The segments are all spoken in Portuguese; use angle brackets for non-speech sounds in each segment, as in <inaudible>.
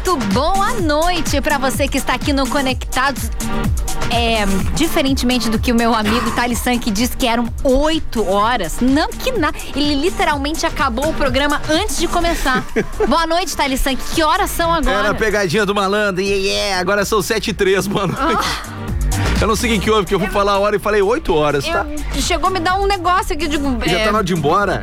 Muito boa noite para você que está aqui no Conectados. É, diferentemente do que o meu amigo Talissan que disse que eram oito horas. Não que nada. Ele literalmente acabou o programa antes de começar. <laughs> boa noite, Talissan. Que horas são agora? Era a pegadinha do malandro. Yeah, yeah. Agora são sete e três, boa noite. Eu não sei o que houve, que eu fui falar a hora e falei oito horas, tá? Eu, chegou a me dar um negócio aqui, eu digo. Já é, tá na hora de ir embora?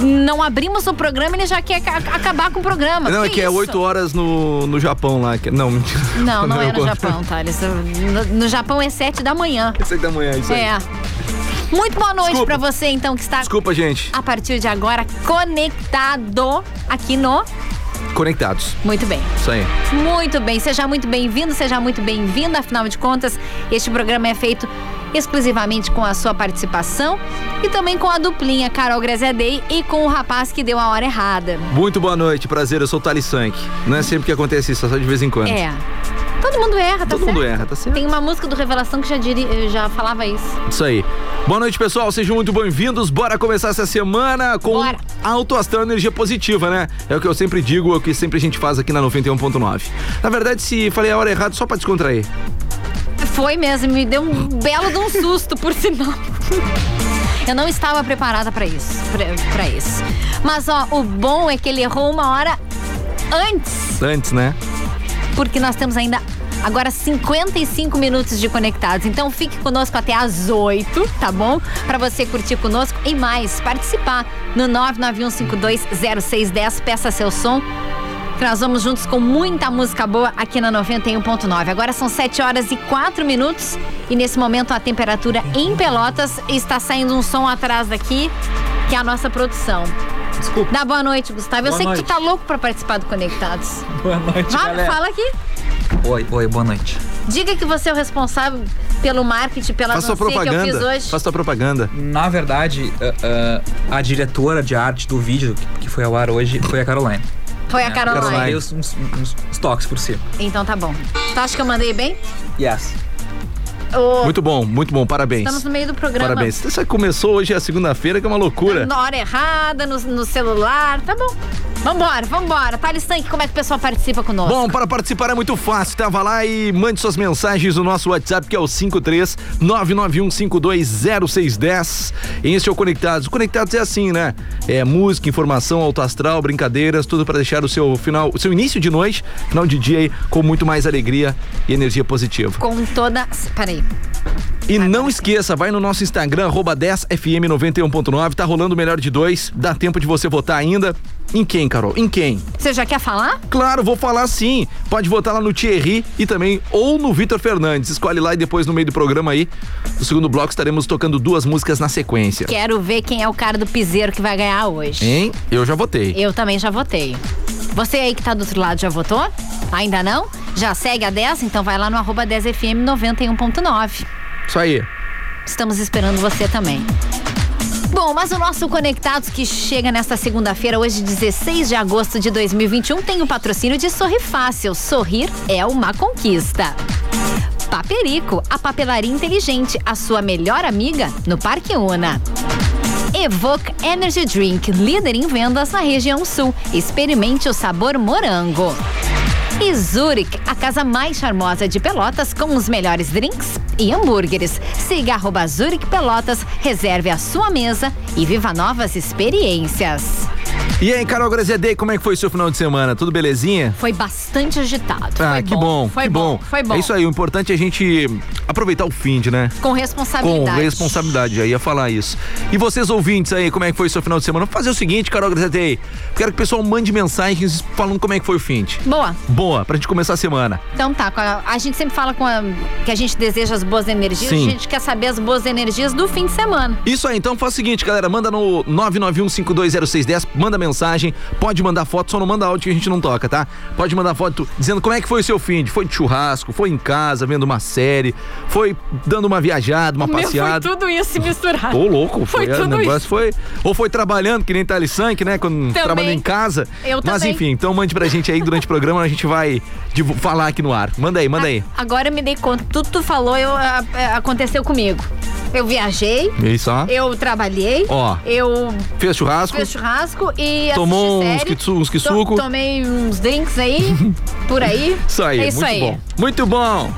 Não abrimos o programa e ele já quer acabar com o programa. Não, que é que é isso? oito horas no, no Japão lá. Que, não, mentira. Não, não, <laughs> é no eu- Japão, Thales. No, no Japão é sete da manhã. Sete da manhã, isso aí. É. Muito boa noite pra você, então, que está Desculpa, gente. a partir de agora conectado aqui no. Conectados. Muito bem. Isso aí. Muito bem, seja muito bem-vindo, seja muito bem-vinda. Afinal de contas, este programa é feito exclusivamente com a sua participação e também com a duplinha Carol Graziadei e com o rapaz que deu a hora errada. Muito boa noite, prazer. Eu sou o Thali Sank. Não é sempre que acontece isso, é só de vez em quando. É. Todo mundo erra, tá Todo certo? mundo erra, tá certo? Tem uma música do Revelação que já, diri- já falava isso. Isso aí. Boa noite, pessoal. Sejam muito bem-vindos. Bora começar essa semana com Bora. alto astral energia positiva, né? É o que eu sempre digo, é o que sempre a gente faz aqui na 91.9. Na verdade, se falei a hora errada, só pra descontrair. Foi mesmo, me deu um belo de um susto, por sinal. Eu não estava preparada pra isso, pra isso. Mas ó, o bom é que ele errou uma hora antes, Antes, né? porque nós temos ainda agora 55 minutos de conectados. Então fique conosco até às 8, tá bom? Pra você curtir conosco e mais participar no 991520610, peça seu som. Que nós vamos juntos com muita música boa aqui na 91.9. Agora são 7 horas e 4 minutos e nesse momento a temperatura em Pelotas está saindo um som atrás daqui, que é a nossa produção. Desculpa. Dá boa noite, Gustavo. Eu Boa sei que noite. tu tá louco pra participar do Conectados. Boa noite, Vai, galera. fala aqui. Oi, oi, boa noite. Diga que você é o responsável pelo marketing, pela Faça sua dancinha que eu fiz propaganda. hoje. Faça sua propaganda. Na verdade, ah, ah, a diretora de arte do vídeo que- que foi ao ar hoje foi a Caroline. Foi a Caroline. Caroline. Dei uns, uns, uns- uns toques por cima. Então tá bom. Tu acha que eu mandei bem? Yes. Muito bom, muito bom. Parabéns. Estamos no meio do programa. Parabéns. Você começou hoje é a segunda-feira, que é uma loucura. Na hora errada, no, no celular. Tá bom. Vambora, vambora. Thales Tanque, como é que o pessoal participa conosco? Bom, para participar é muito fácil, tá? Vá lá e mande suas mensagens no nosso WhatsApp, que é o 53 991520610. Este é o Conectados. O Conectados é assim, né? É música, informação, alto astral, brincadeiras, tudo para deixar o seu final, o seu início de noite, final de dia aí, com muito mais alegria e energia positiva. Com toda. Peraí. E não esqueça, vai no nosso Instagram, arroba 10fm91.9, tá rolando o melhor de dois, dá tempo de você votar ainda. Em quem, Carol? Em quem? Você já quer falar? Claro, vou falar sim. Pode votar lá no Thierry e também ou no Vitor Fernandes. Escolhe lá e depois no meio do programa aí, no segundo bloco, estaremos tocando duas músicas na sequência. Quero ver quem é o cara do piseiro que vai ganhar hoje. Hein? Eu já votei. Eu também já votei. Você aí que tá do outro lado já votou? Ainda não? Já segue a 10? Então vai lá no arroba 10fm 91.9. Isso aí. Estamos esperando você também. Bom, mas o nosso Conectados que chega nesta segunda-feira, hoje 16 de agosto de 2021, tem o patrocínio de Sorri Fácil. Sorrir é uma conquista. Paperico, a papelaria inteligente, a sua melhor amiga no Parque Una. Evoque Energy Drink, líder em vendas na região sul. Experimente o sabor morango. E Zurich, a casa mais charmosa de Pelotas com os melhores drinks e hambúrgueres. Siga arroba Zurich Pelotas, reserve a sua mesa e viva novas experiências. E aí, Carol Graziadei, como é que foi o seu final de semana? Tudo belezinha? Foi bastante agitado. Ah, foi que bom, Foi que bom. Foi bom. É isso aí, o importante é a gente aproveitar o fim de, né? Com Com responsabilidade. responsabilidade, já ia falar isso. E vocês ouvintes aí, como é que foi o seu final de semana? Vamos fazer o seguinte, Carol Graziadei. Quero que o pessoal mande mensagens falando como é que foi o fim. de. Boa. Boa, pra gente começar a semana. Então tá, a gente sempre fala com a- que a gente deseja as boas energias, Sim. a gente quer saber as boas energias do fim de semana. Isso aí, então faz o seguinte, galera, manda no 991520610, manda mensagem, pode mandar foto, só não manda áudio que a gente não toca, tá? Pode mandar foto dizendo como é que foi o seu fim. Foi de churrasco, foi em casa, vendo uma série, foi dando uma viajada, uma Meu, passeada. foi tudo isso misturado. Ô, louco, Foi foi, o tudo negócio isso. foi. Ou foi trabalhando, que nem Thales Sank, né? Quando trabalhando em casa. Eu Mas também. enfim, então mande pra gente aí durante o programa, a gente vai falar aqui no ar. Manda aí, manda aí. Agora eu me dei conta, tudo que tu falou eu, a- a- aconteceu comigo. Eu viajei, Isso, ó. eu trabalhei, Ó. eu Fez churrasco? fiz churrasco e Tomou uns kitsu- uns kisuko. Tomei uns drinks aí, por aí. <laughs> Isso aí, é isso muito aí. bom. Muito bom.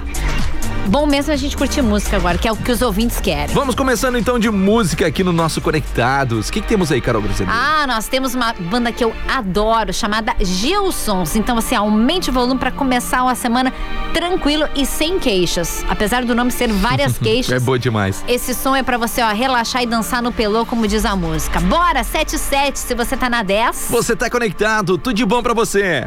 Bom mesmo a gente curtir música agora, que é o que os ouvintes querem. Vamos começando então de música aqui no nosso Conectados. O que, que temos aí, Carol Brasil? Ah, nós temos uma banda que eu adoro, chamada Gilsons. Então, assim, aumente o volume pra começar uma semana tranquilo e sem queixas. Apesar do nome ser várias <laughs> É queixas. boa demais. Esse som é pra você, ó, relaxar e dançar no pelô, como diz a música. Bora, 77, se você tá na 10. Você tá conectado, tudo de bom pra você.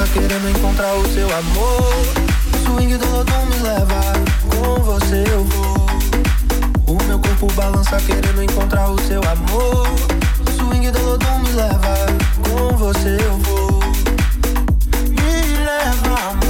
balança querendo encontrar o seu amor. O swing do lodum me leva, com você eu vou. O meu corpo balança querendo encontrar o seu amor. O swing do lodum me leva, com você eu vou. Me leva, amor,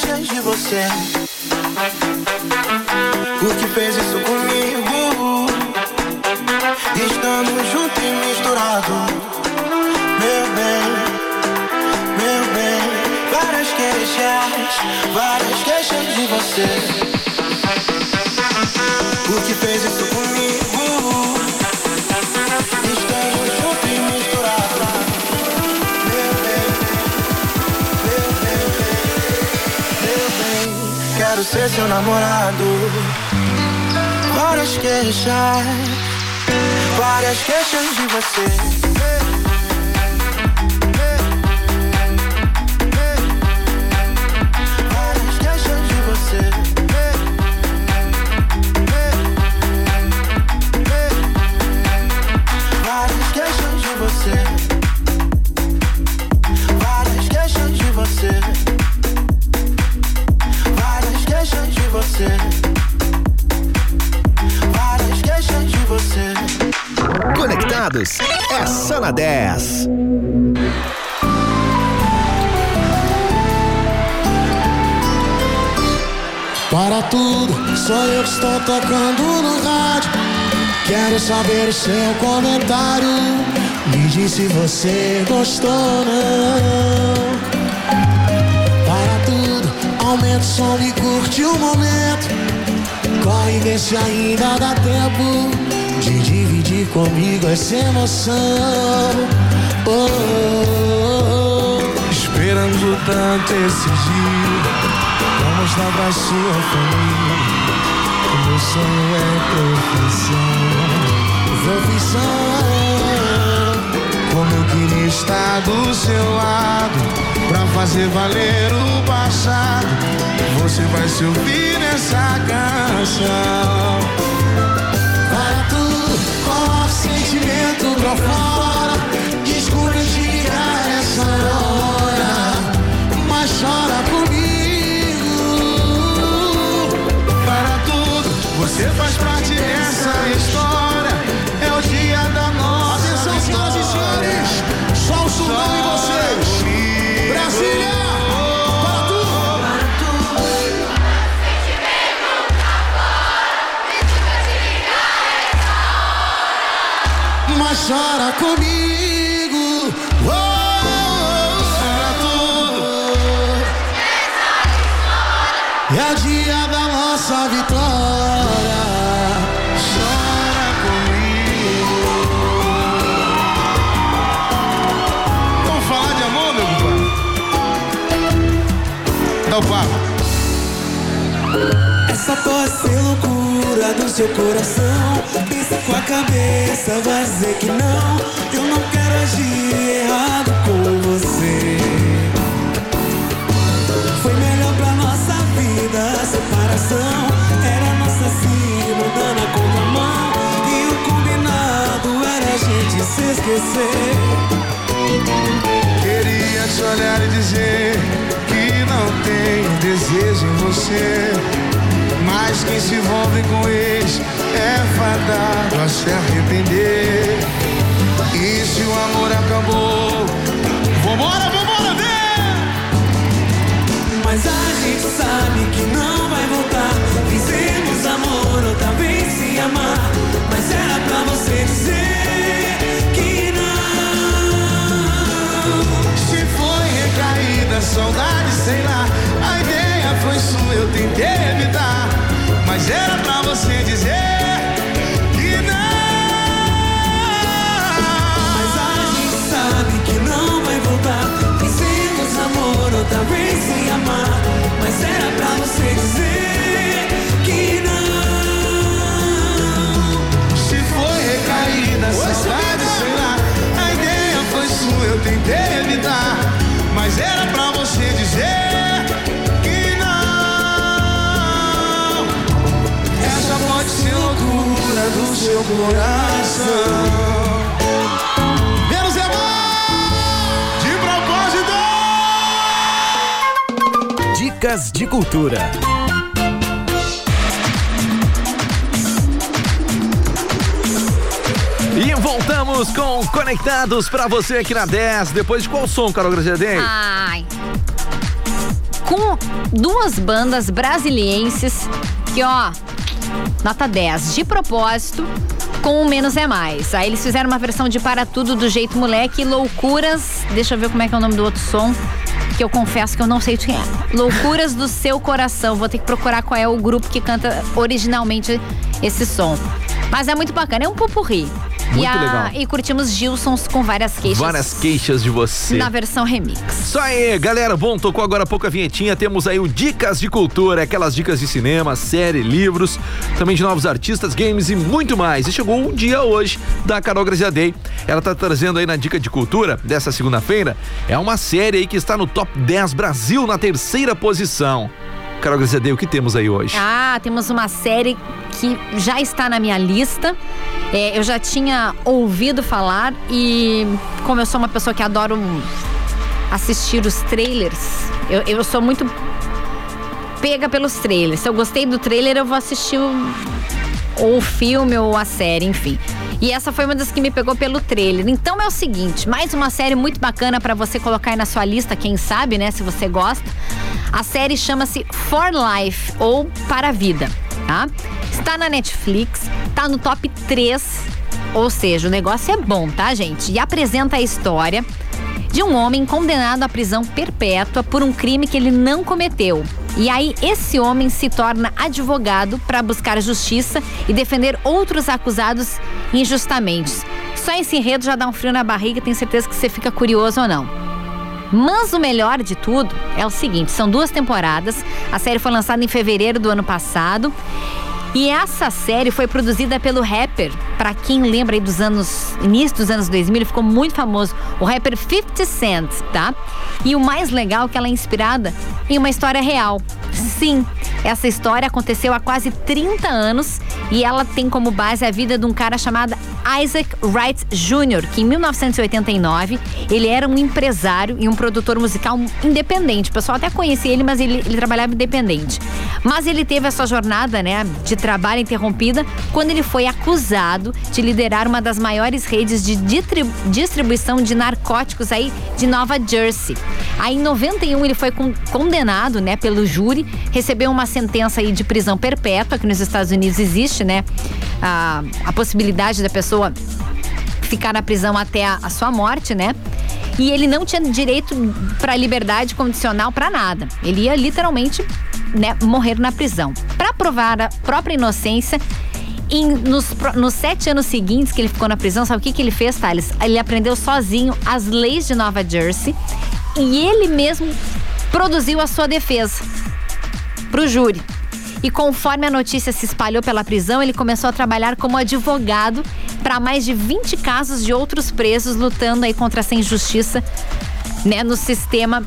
Queixas de você. O que fez isso comigo? Estamos juntos e misturados. Meu bem, meu bem. Várias queixas, várias queixas de você. O que fez isso comigo? Estamos juntos Quero ser seu namorado. Várias queixas, várias queixas de você. É só na 10. Para tudo, sou eu que estou tocando no rádio. Quero saber o seu comentário. Me diz se você gostou ou não. Para tudo, aumenta o som e curte o momento. Corre, vê se ainda dá tempo de dividir comigo essa emoção. Oh, oh, oh. Esperando tanto esse dia. Pra mostrar pra sua família que meu sonho é profissão. Profissão. Como eu queria estar do seu lado pra fazer valer o passado. Você vai se ouvir nessa canção. Sentimento pra fora. Desculpa te ligar essa hora, mas chora comigo. Para tudo, você faz parte dessa história. Chora comigo. Oh, era tudo. E é dia da nossa vitória. Chora comigo. Vamos falar de amor, meu compadre? Dá o papo. Essa pode ser loucura do seu coração. Pensa com a cabeça, vai dizer que não. Eu não quero agir errado com você. Foi melhor pra nossa vida a separação. Era nossa cima andando na contramão. E o combinado era a gente se esquecer. Queria te olhar e dizer que não tenho desejo em você. Mas quem se envolve com ex é fadado a se arrepender. E se o amor acabou, vambora, vambora, vem! Mas a gente sabe que não vai voltar. Fizemos amor outra vez se amar. Mas era pra você dizer que não. Se foi recaída, saudade, sei lá. A ideia foi sua, eu tentei evitar. Mas era pra você dizer que não. Mas a gente sabe que não vai voltar. Fizemos amor outra vez se amar. Mas era pra você dizer que não. Se foi recaída, saudade, sei lá. A ideia foi sua, eu tentei evitar. Do seu coração. Menos é mais de propósito. Dicas de cultura. E voltamos com Conectados pra você aqui na 10. Depois de qual som, Carol Graziadei? Ai. Com duas bandas brasilienses que, ó, nota 10. De propósito, com o Menos é Mais. Aí eles fizeram uma versão de Para Tudo do Jeito Moleque, Loucuras. Deixa eu ver como é que é o nome do outro som. Que eu confesso que eu não sei o que é. Loucuras do Seu Coração. Vou ter que procurar qual é o grupo que canta originalmente esse som. Mas é muito bacana, é um pupurri. Muito e, a- legal. e curtimos Gilsons com várias queixas. Várias queixas de você. Na versão remix. Isso aí, galera. Bom, tocou agora há pouco a vinhetinha. Temos aí o Dicas de Cultura, aquelas dicas de cinema, série, livros, também de novos artistas, games e muito mais. E chegou um dia hoje da Carol Graziadei. Ela tá trazendo aí na Dica de Cultura dessa segunda-feira. É uma série aí que está no top 10 Brasil na terceira posição. Carol Graziadei, o que temos aí hoje? Ah, temos uma série que já está na minha lista. É, eu já tinha ouvido falar e como eu sou uma pessoa que adoro assistir os trailers, eu, eu sou muito pega pelos trailers. Se eu gostei do trailer, eu vou assistir o, ou o filme ou a série, enfim. E essa foi uma das que me pegou pelo trailer. Então é o seguinte, mais uma série muito bacana pra você colocar aí na sua lista, quem sabe, né, se você gosta. A série chama-se For Life ou Para a Vida, tá? Está na Netflix, tá no top 3, ou seja, o negócio é bom, tá, gente? E apresenta a história de um homem condenado à prisão perpétua por um crime que ele não cometeu. E aí esse homem se torna advogado para buscar justiça e defender outros acusados injustamente. Só esse enredo já dá um frio na barriga, tenho certeza que você fica curioso ou não. Mas o melhor de tudo é o seguinte: são duas temporadas. A série foi lançada em fevereiro do ano passado. E essa série foi produzida pelo rapper, pra quem lembra aí dos anos, início dos anos 2000, ele ficou muito famoso, o rapper 50 Cent, tá? E o mais legal é que ela é inspirada em uma história real. Sim, essa história aconteceu há quase 30 anos e ela tem como base a vida de um cara chamado Isaac Wright Jr., que em 1989 ele era um empresário e um produtor musical independente. O pessoal até conhecia ele, mas ele, ele trabalhava independente. Mas ele teve a sua jornada né, de trabalho interrompida quando ele foi acusado de liderar uma das maiores redes de distribuição de narcóticos aí de Nova Jersey. Aí em 91 ele foi con- condenado, né, pelo júri, recebeu uma sentença aí de prisão perpétua, que nos Estados Unidos existe, né, a, a possibilidade da pessoa ficar na prisão até a, a sua morte, né? E ele não tinha direito para liberdade condicional para nada. Ele ia literalmente né, morrer na prisão. Para provar a própria inocência, em, nos, nos, sete anos seguintes que ele ficou na prisão, sabe o que, que ele fez, Thales? Ele aprendeu sozinho as leis de Nova Jersey e ele mesmo produziu a sua defesa para o júri. E conforme a notícia se espalhou pela prisão, ele começou a trabalhar como advogado para mais de 20 casos de outros presos lutando aí contra essa injustiça né, no sistema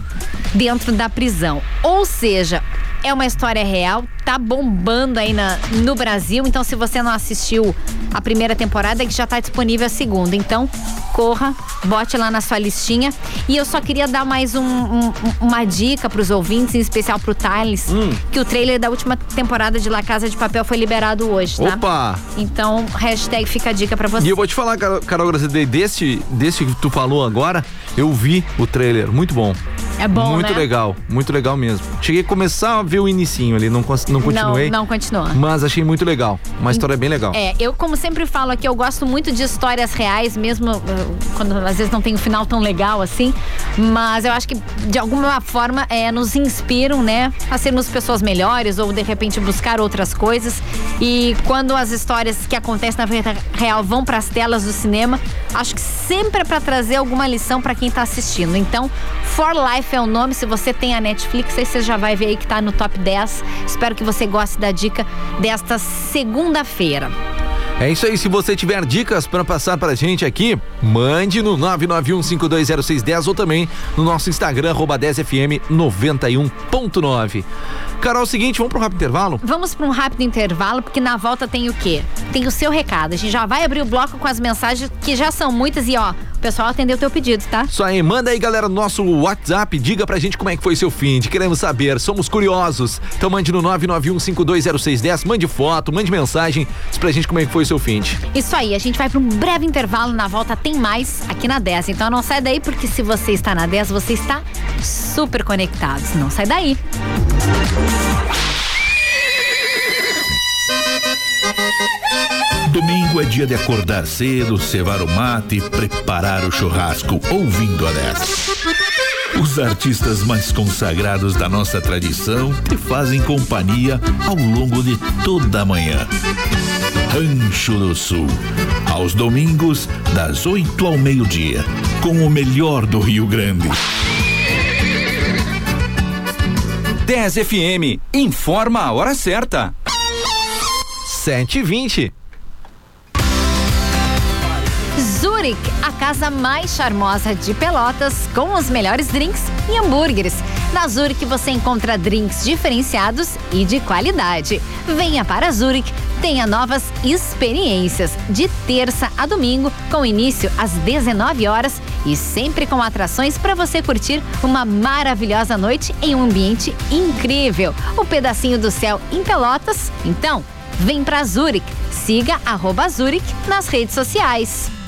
dentro da prisão. Ou seja, é uma história real, tá bombando aí na, no Brasil. Então, se você não assistiu a primeira temporada, que já tá disponível a segunda. Então, corra, bote lá na sua listinha. E eu só queria dar mais um, um, uma dica para os ouvintes, em especial pro Thales, hum. que o trailer da última temporada de La Casa de Papel foi liberado hoje, tá? Opa! Então, hashtag fica a dica para você. E eu vou te falar, Carol Gracidei, desse, desse que tu falou agora, eu vi o trailer, muito bom. É bom, Muito né? legal, muito legal mesmo. Cheguei a começar a ver o inicinho ali, não, não continuei. Não, não continuou. Mas achei muito legal. Uma história bem legal. É, eu como sempre falo aqui, eu gosto muito de histórias reais, mesmo uh, quando às vezes não tem um final tão legal assim. Mas eu acho que de alguma forma é, nos inspiram, né, a sermos pessoas melhores ou de repente buscar outras coisas. E quando as histórias que acontecem na vida real vão para as telas do cinema, acho que sempre é para trazer alguma lição para quem está assistindo. Então, For Life é o nome. Se você tem a Netflix, aí você já vai ver aí que tá no top 10. Espero que você goste da dica desta segunda-feira. É isso aí, se você tiver dicas para passar pra gente aqui, mande no 991520610 ou também no nosso Instagram, arroba 10fm 91.9. Carol, é o seguinte, vamos para um rápido intervalo? Vamos para um rápido intervalo, porque na volta tem o quê? Tem o seu recado. A gente já vai abrir o bloco com as mensagens, que já são muitas, e ó, pessoal atendeu o teu pedido, tá? Isso aí, manda aí, galera, no nosso WhatsApp, diga pra gente como é que foi seu fim, de queremos saber, somos curiosos. Então mande no 991520610, mande foto, mande mensagem, diz pra gente como é que foi seu fim. Isso aí, a gente vai para um breve intervalo, na volta tem mais aqui na 10. Então não sai daí, porque se você está na 10, você está super conectado. Não sai daí. Domingo é dia de acordar cedo, cevar o mate e preparar o churrasco, ouvindo a 10. Os artistas mais consagrados da nossa tradição te fazem companhia ao longo de toda a manhã. Rancho do Sul, aos domingos, das 8 ao meio-dia, com o melhor do Rio Grande. 10 FM, informa a hora certa. 7h20. Zurich, a casa mais charmosa de Pelotas, com os melhores drinks e hambúrgueres. Na Zurich você encontra drinks diferenciados e de qualidade. Venha para Zurich, tenha novas experiências de terça a domingo, com início às 19 horas e sempre com atrações para você curtir uma maravilhosa noite em um ambiente incrível. O pedacinho do céu em Pelotas. Então, vem para Zurich. Siga arroba Zurich nas redes sociais.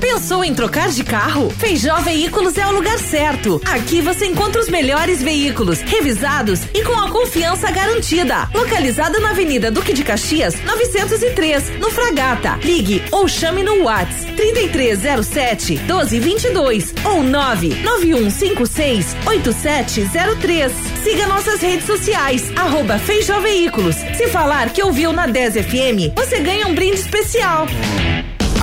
Pensou em trocar de carro? Feijó Veículos é o lugar certo. Aqui você encontra os melhores veículos, revisados e com a confiança garantida. Localizada na Avenida Duque de Caxias, 903, no Fragata. Ligue ou chame no Whats 3307 1222 ou 99156 8703. Siga nossas redes sociais, arroba Feijó Veículos. Se falar que ouviu na 10 FM, você ganha um brinde especial.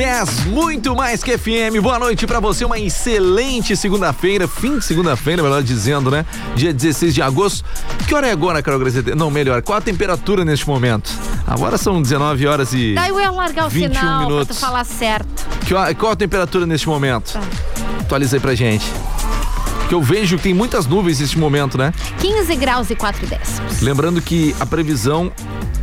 10, muito mais que FM. Boa noite para você, uma excelente segunda-feira, fim de segunda-feira, melhor dizendo, né? Dia 16 de agosto. Que hora é agora, Carol Grazete? Não, melhor, qual a temperatura neste momento? Agora são 19 horas e. Daí eu ia largar o 21 sinal minutos. pra tu falar certo. Que, qual a temperatura neste momento? Tá. Atualiza aí pra gente. Que eu vejo que tem muitas nuvens neste momento, né? 15 graus e 4 décimos. Lembrando que a previsão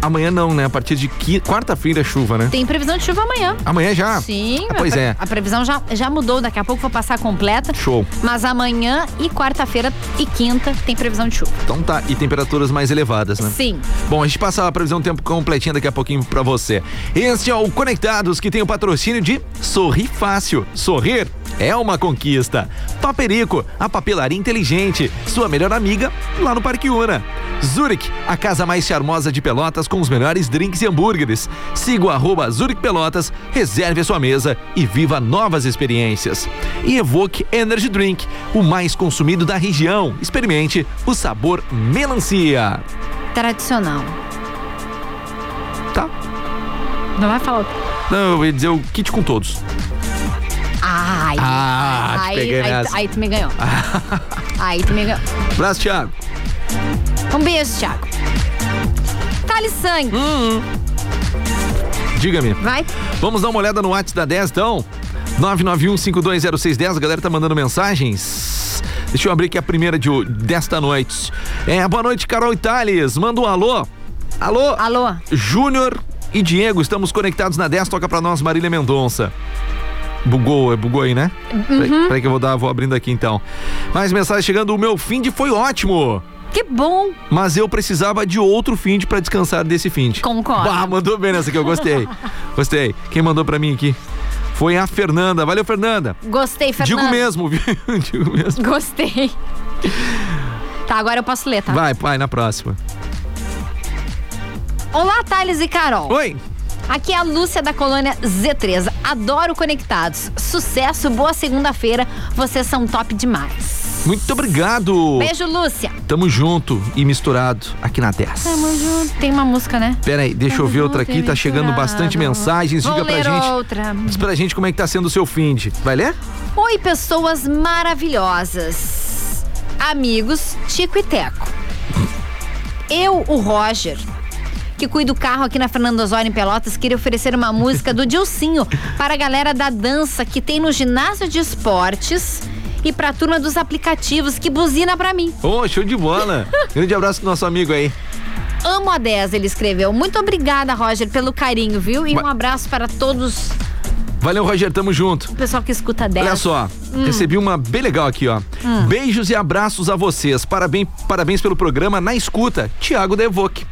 Amanhã não, né? A partir de quarta-feira é chuva, né? Tem previsão de chuva amanhã. Amanhã já? Sim, Ah, pois a, é. a previsão já, já mudou, daqui a pouco vou passar completa. Show. Mas amanhã e quarta-feira e quinta tem previsão de chuva. Então tá, e temperaturas mais elevadas, né? Sim. Bom, a gente passa a previsão tempo completinha daqui a pouquinho pra você. Este é o Conectados, que tem o patrocínio de Sorri Fácil. Sorrir é uma conquista. Paperico, a papelaria inteligente, sua melhor amiga, lá no Parque Una. Zurich, a casa mais charmosa de Pelotas com os melhores drinks e hambúrgueres. Siga o arroba Zurich Pelotas, reserve a sua mesa e viva novas experiências. E Evoque Energy Drink, o mais consumido da região. Experimente o sabor melancia. Tradicional. Tá. Não vai falar. Não, eu ia dizer o kit com todos. Ai. Ah, aí, aí, nessa. aí tu me ganhou. <laughs> aí tu me ganhou. Abraço, Thiago. Um beijo, Thiago. Thales Sangue. Hum. Diga-me. Vai. Vamos dar uma olhada no WhatsApp da 10, então? 991520610, a galera tá mandando mensagens. Deixa eu abrir aqui a primeira de, desta noite. É, boa noite, Carol Thales. Manda um alô. Alô? Alô? Júnior e Diego, estamos conectados na 10. Toca pra nós, Marília Mendonça. Bugou, bugou aí, né? Peraí, Uhum. peraí que eu vou dar, vou abrindo aqui então. Mais mensagem chegando, o meu fim de foi ótimo. Que bom. Mas eu precisava de outro fim pra descansar desse fim. Concordo. Bah, mandou bem nessa aqui, eu gostei. <laughs> gostei. Quem mandou pra mim aqui? Foi a Fernanda. Valeu, Fernanda. Gostei, Fernando. Digo mesmo, viu? <laughs> Digo mesmo. Gostei. Tá, agora eu posso ler, tá? Vai, pai, na próxima. Olá, Thales e Carol. Oi. Aqui é a Lúcia da colônia Z3. Adoro Conectados. Sucesso, boa segunda-feira. Vocês são top demais. Muito obrigado. Beijo, Lúcia. Tamo junto e misturado aqui na 10. Tamo junto. Tem uma música, né? Pera aí, deixa eu ver outra aqui, tá chegando bastante mensagens. Vou Diga pra gente. outra. Diz pra gente como é que tá sendo o seu fim de. Vai ler? Oi, pessoas maravilhosas. Amigos Tico e Teco. Eu, o Roger, que cuida do carro aqui na Fernando Osório em Pelotas, queria oferecer uma música do Dilcinho para a galera da dança que tem no ginásio de esportes e pra turma dos aplicativos que buzina pra mim. Ô, show de bola. <laughs> Grande abraço pro nosso amigo aí. Amo a 10, ele escreveu. Muito obrigada, Roger, pelo carinho, viu? E um abraço para todos Valeu, Roger, tamo junto. o pessoal que escuta a 10. Olha só, Hum. recebi uma bem legal aqui, ó. Hum. Beijos e abraços a vocês. Parabéns, parabéns pelo programa na escuta. Tiago Devoque.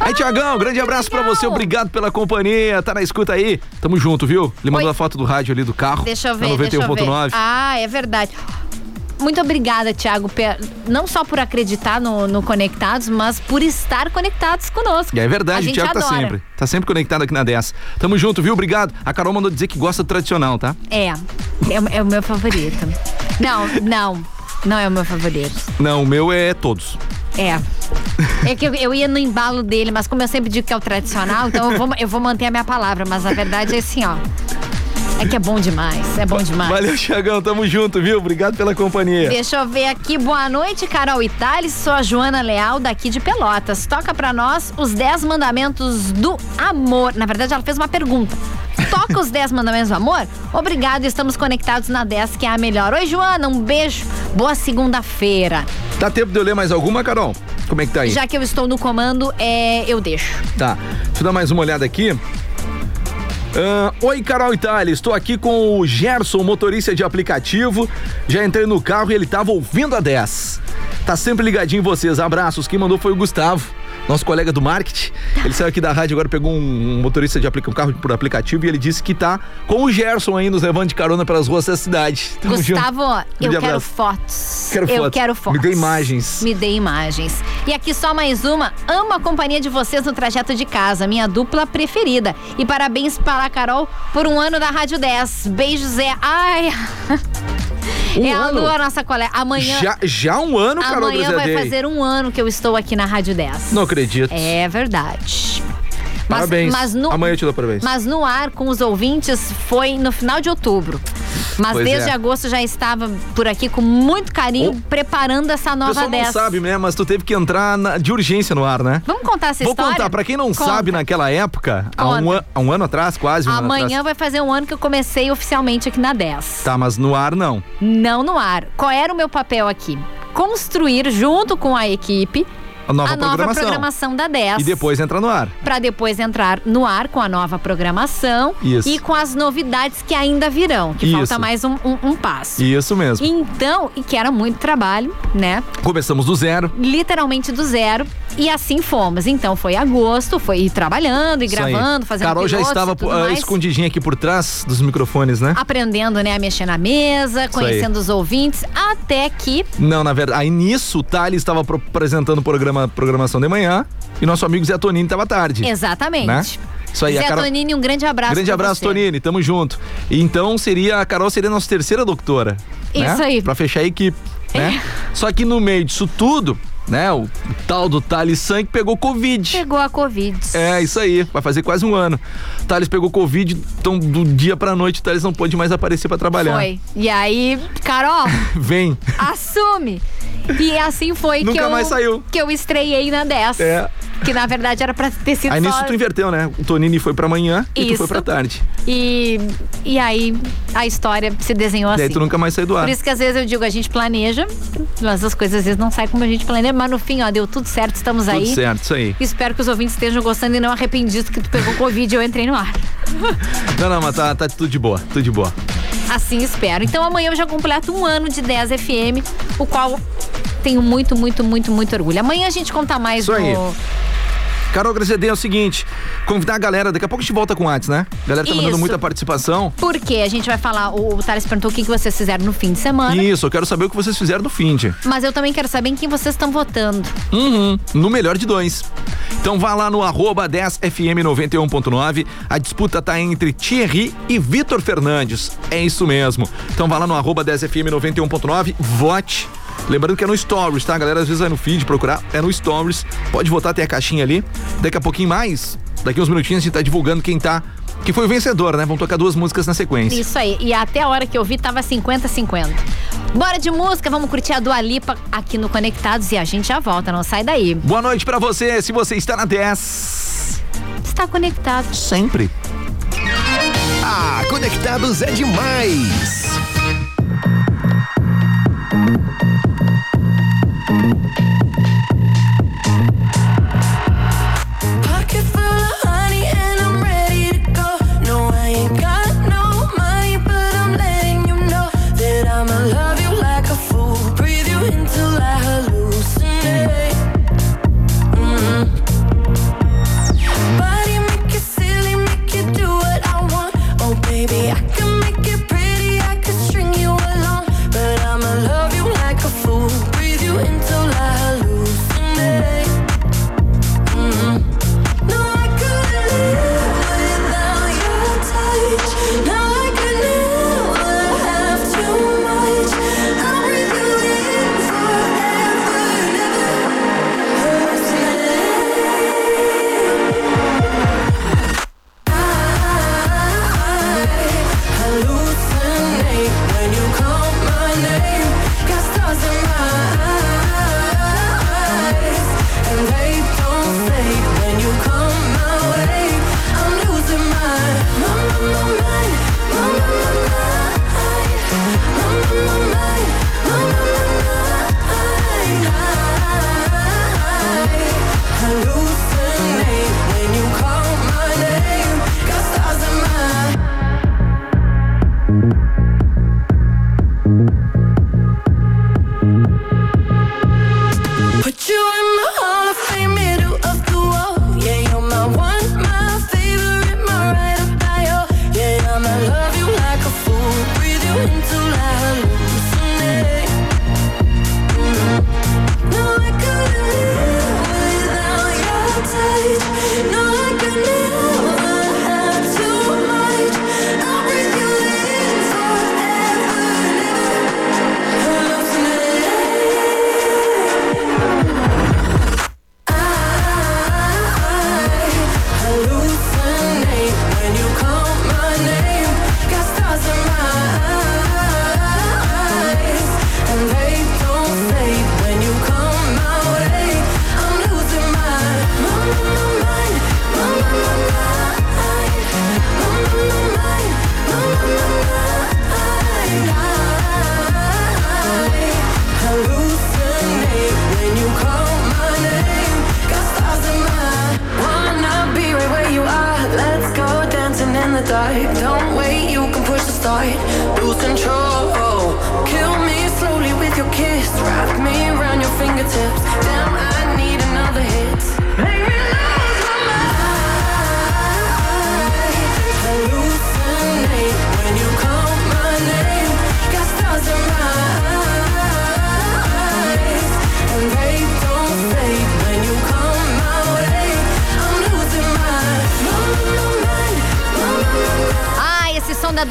Ah, Aí, Tiagão, grande abraço pra você. Obrigado pela companhia. Tá na escuta aí. Tamo junto, viu? Ele mandou Oi. a foto do rádio ali do carro. Deixa eu deixa eu ver. 91.9. Ah, é verdade. Muito obrigada, Thiago, não só por acreditar no, no Conectados, mas por estar conectados conosco. É verdade, o Thiago tá adora. sempre. Tá sempre conectado aqui na 10. Tamo junto, viu? Obrigado. A Carol mandou dizer que gosta do tradicional, tá? É, é, o- é o meu favorito. Não, não, não é o meu favorito. Não, o meu é todos. É. É que eu, eu ia no embalo dele, mas como eu sempre digo que é o tradicional, então eu vou, eu vou manter a minha palavra. Mas a verdade é assim, ó. É que é bom demais, é bom demais. Valeu, Tiagão. Tamo junto, viu? Obrigado pela companhia. Deixa eu ver aqui. Boa noite, Carol Itales. Sou a Joana Leal, daqui de Pelotas. Toca pra nós os 10 mandamentos do amor. Na verdade, ela fez uma pergunta. Toca os 10 mandamentos do amor? Obrigado, estamos conectados na 10, que é a melhor. Oi, Joana, um beijo. Boa segunda-feira. Dá tempo de eu ler mais alguma, Carol? Como é que tá aí? Já que eu estou no comando, é, eu deixo. Tá. Deixa eu dar mais uma olhada aqui. Ah, Oi, Carol Itália. Estou aqui com o Gerson, motorista de aplicativo. Já entrei no carro e ele tava ouvindo a 10. Tá sempre ligadinho em vocês. Abraços. Quem mandou foi o Gustavo, nosso colega do marketing. Ele saiu aqui da rádio agora, pegou um motorista de aplica- um carro por aplicativo e ele disse que tá com o Gerson aí nos levando de carona pelas ruas da cidade. Tamo Gustavo, junto. eu quero abraço. fotos. Quero eu fotos. quero fotos. Me dê imagens. Me dê imagens. E aqui só mais uma. Amo a companhia de vocês no trajeto de casa, minha dupla preferida. E parabéns para a Carol por um ano da Rádio 10. Beijos, é. Ai. <laughs> Um é a ano? A nossa colega. Amanhã. Já, já um ano, Carol Amanhã vai fazer um ano que eu estou aqui na Rádio 10. Não acredito. É verdade. Mas- Parabéns. Mas no, Amanhã eu te dou parabéns. Mas no ar com os ouvintes foi no final de outubro. Mas Pois desde é. agosto já estava por aqui com muito carinho, preparando essa nova pessoal não 10. sabe, né? Mas tu teve que entrar na- de urgência no ar, né? Vamos contar essa Vou história? contar, pra quem não Conta. sabe, naquela época, há um, an- há um ano atrás, quase um ano Amanhã vai fazer um ano que eu comecei oficialmente aqui na 10. Tá, mas no ar não. Não no ar. Qual era o meu papel aqui? Construir junto com a equipe a nova a nova programação. programação da 10. E depois entra no ar. Pra depois entrar no ar com a nova programação Isso. e com as novidades que ainda virão, que Isso. falta mais um, um- um passo. Isso mesmo. Então, e que era muito trabalho, né? Começamos do zero. Literalmente do zero. E assim fomos. Então foi agosto, foi ir trabalhando e gravando, fazendo Carol já estava mais. escondidinha aqui por trás dos microfones, né? Aprendendo, né, a mexer na mesa, conhecendo os ouvintes, até que Não, na verdade, aí nisso o Thales estava apresentando o programa, programação de manhã e nosso amigo Zé Tonini estava tarde. Exatamente. Né? Isso aí, Zé a Carol... Tonini, um grande abraço. Grande abraço, você. Tonini, tamo junto. Então seria, a Carol seria a nossa terceira doutora. né? Isso aí. Pra fechar a equipe, né? Só que no meio disso tudo, né, o, tal do Thales Sank pegou Covid. Pegou a Covid. É, isso aí, vai fazer quase um ano. O Thales pegou Covid, então do dia pra noite o Thales não pôde mais aparecer pra trabalhar. Foi. E aí, Carol, <laughs> Vem. assume. E assim foi Nunca que eu mais saiu. que eu estreiei na 10. É. Que na verdade era pra ter sido Aí nisso só... tu inverteu, né? O Tonini foi pra manhã e tu Isso. foi pra tarde. E, e aí a história se desenhou E assim. aí tu nunca mais saiu do ar. Por isso que às vezes eu digo, a gente planeja, mas as coisas às vezes não saem como a gente planeja, mas no fim, ó, deu tudo certo, estamos Tudo aí. certo, isso aí. Espero que os ouvintes estejam gostando e não arrependidos que tu pegou Covid e eu entrei no ar. <laughs> Não, não, mas tá, tá tudo de boa, tudo de boa. Assim espero. Então amanhã eu já completo um ano de 10 FM, o qual tenho muito, muito, muito, muito orgulho. Amanhã a gente conta mais Isso aí. no. Carol Grazedê é o seguinte, convidar a galera, daqui a pouco a gente volta com o Whats, né? A galera tá mandando Isso. muita participação. Porque a gente vai falar, o, o Thales perguntou o que, que vocês fizeram no fim de semana. Isso, eu quero saber o que vocês fizeram no fim de. Mas eu também quero saber em quem vocês estão votando. Uhum, no melhor de dois. Então vá lá no arroba 10fm91.9. A disputa tá entre Thierry e Vitor Fernandes. É isso mesmo. Então vá lá no arroba 10fm91.9, vote. Lembrando que é no Stories, tá? A galera às vezes vai no feed procurar, é no Stories. Pode votar, tem a caixinha ali. Daqui a pouquinho mais, daqui uns minutinhos a gente tá divulgando quem tá, que foi o vencedor, né? Vão tocar duas músicas na sequência. Isso aí. E até a hora que eu vi tava 50-50. Bora de música, vamos curtir a Dua Lipa aqui no Conectados e a gente já volta, não sai daí. Boa noite pra você, se você está na 10. Está conectado. Sempre. Ah, Conectados é demais.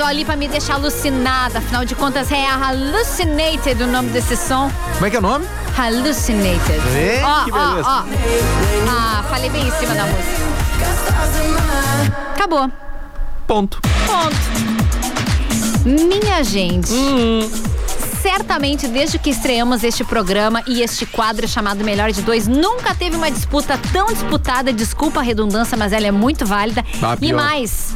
Dua Lipa me deixa alucinada. Afinal de contas, é a Hallucinated o nome desse som. Como é que é o nome? Hallucinated. Ei, Ó, que ó, beleza. ó. Ah, falei bem em cima da música. Acabou. Ponto. Ponto. Minha gente. Hum. Certamente, desde que estreamos este programa e este quadro chamado Melhor de Dois, nunca teve uma disputa tão disputada. Desculpa a redundância, mas ela é muito válida. Ah, e mais,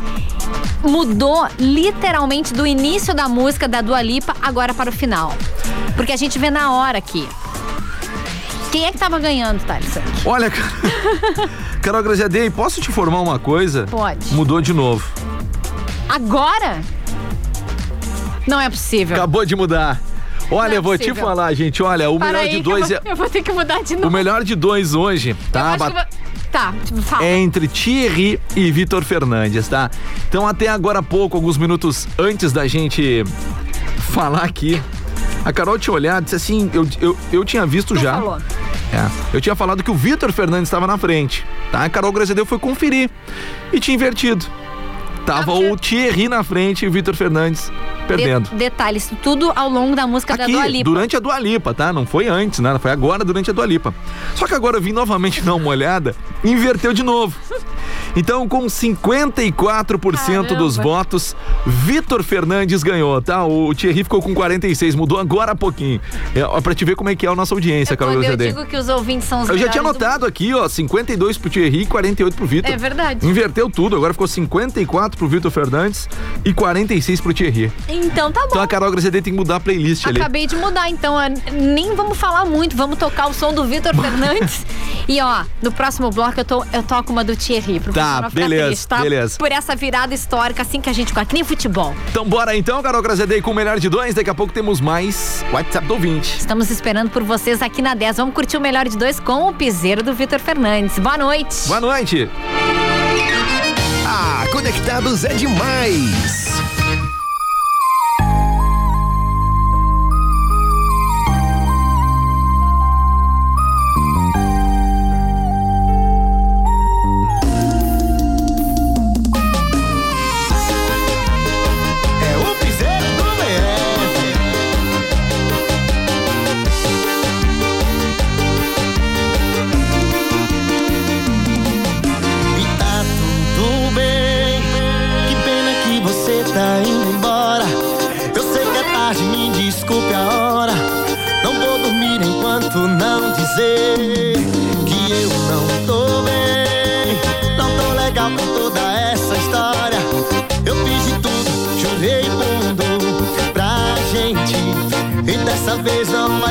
mudou literalmente do início da música da Dua Lipa agora para o final. Porque a gente vê na hora aqui. Quem é que tava ganhando, Thales? Olha, <laughs> Carol Graziadei, posso te informar uma coisa? Pode. Mudou de novo. Agora? Não é possível. Acabou de mudar. Olha, é eu vou te falar, gente. Olha, o Para melhor de dois eu é. vou, eu vou ter que mudar de novo. O melhor de dois hoje, tá? Acho que eu vou- Tá, fala. É entre Thierry e Vitor Fernandes, tá? Então, até agora há pouco, alguns minutos antes da gente falar aqui, a Carol tinha olhado e disse assim: eu, eu, eu tinha visto Tu já. falou. É, eu tinha falado que o Vitor Fernandes estava na frente, tá? A Carol Grazedeu foi conferir e tinha invertido. Tava o Thierry na frente e o Vitor Fernandes perdendo. De- detalhes, tudo ao longo da música da Aqui, Dua Lipa. durante a Dua Lipa, tá? Não foi antes, né? Foi agora durante a Dua Lipa. Só que agora eu vim novamente <laughs> dar uma olhada e inverteu de novo. Então, com 54% dos votos, Vitor Fernandes ganhou, tá? O Thierry ficou com 46, mudou agora há pouquinho. É, pra te ver como é que é a nossa audiência, Carol Quando eu digo que os ouvintes são os Eu já tinha melhores do notado aqui, ó, 52 pro Thierry e 48 pro Vitor. É verdade. Inverteu tudo, agora ficou 54 pro Vitor Fernandes e 46 pro Thierry. Então tá bom. Então a Carol Grazedei tem que mudar a playlist ali. Acabei de mudar, então nem vamos falar muito, vamos tocar o som do Vitor <laughs> Fernandes. E ó, no próximo bloco eu, tô, eu toco uma do Thierry, pro Tá, ficar beleza, triste, tá? beleza. Por essa virada histórica, assim que a gente gosta, que nem futebol. Então bora então, Carol Grazedei com o melhor de dois. Daqui a pouco temos mais WhatsApp do ouvinte. Estamos esperando por vocês aqui na 10. Vamos curtir o melhor de dois com o piseiro do Vitor Fernandes. Boa noite. Boa noite. Ah, conectados é demais.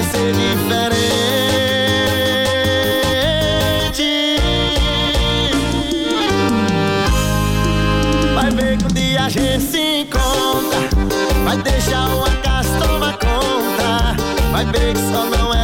Ser diferente. Vai ver que um dia a gente se encontra. Vai deixar o acaso tomar conta. Vai ver que só não era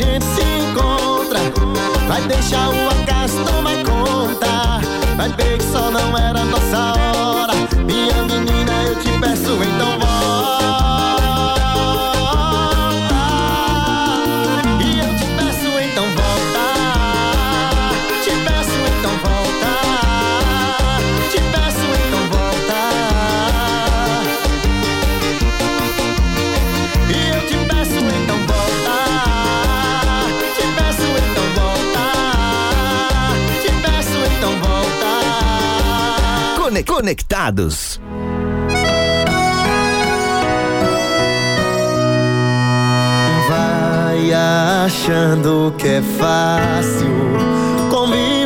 gente se encontra. Vai deixar o acaso tomar conta. Vai ver que só não era nossa Conectados. Vai achando que é fácil conviver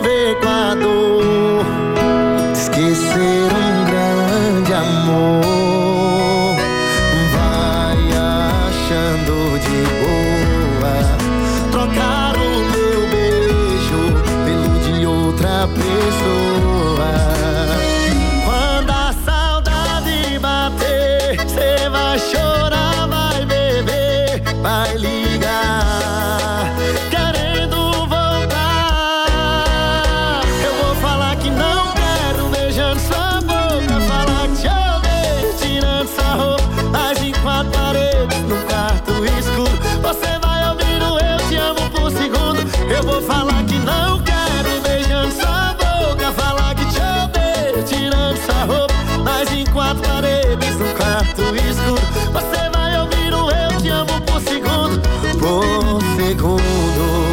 por segundo.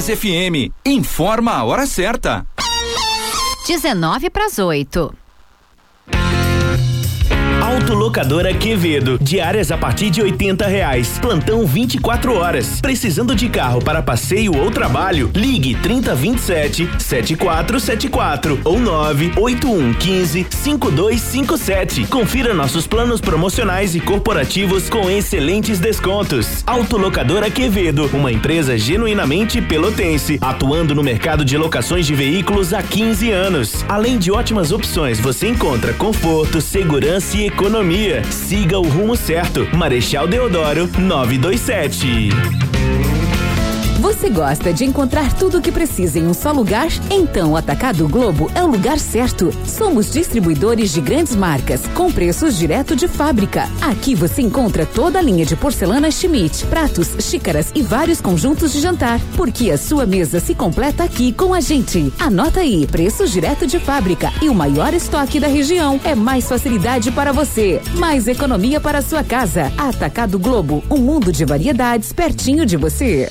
10 FM, informa a hora certa. 19 para as 8. Autolocadora Quevedo. Diárias a partir de 80 reais. Plantão 24 horas. Precisando de carro para passeio ou trabalho? Ligue 3027 7474 ou 98115 5257. Confira nossos planos promocionais e corporativos com excelentes descontos. Autolocadora Quevedo, uma empresa genuinamente pelotense, atuando no mercado de locações de veículos há 15 anos. Além de ótimas opções, você encontra conforto, segurança e economia. Siga o rumo certo. Marechal Deodoro 927. Você gosta de encontrar tudo o que precisa em um só lugar? Então o Atacado Globo é o lugar certo. Somos distribuidores de grandes marcas, com preços direto de fábrica. Aqui você encontra toda a linha de porcelana Schmidt, pratos, xícaras e vários conjuntos de jantar. Porque a sua mesa se completa aqui com a gente. Anota aí, preços direto de fábrica e o maior estoque da região. É mais facilidade para você, mais economia para sua casa. Atacado Globo, um mundo de variedades pertinho de você.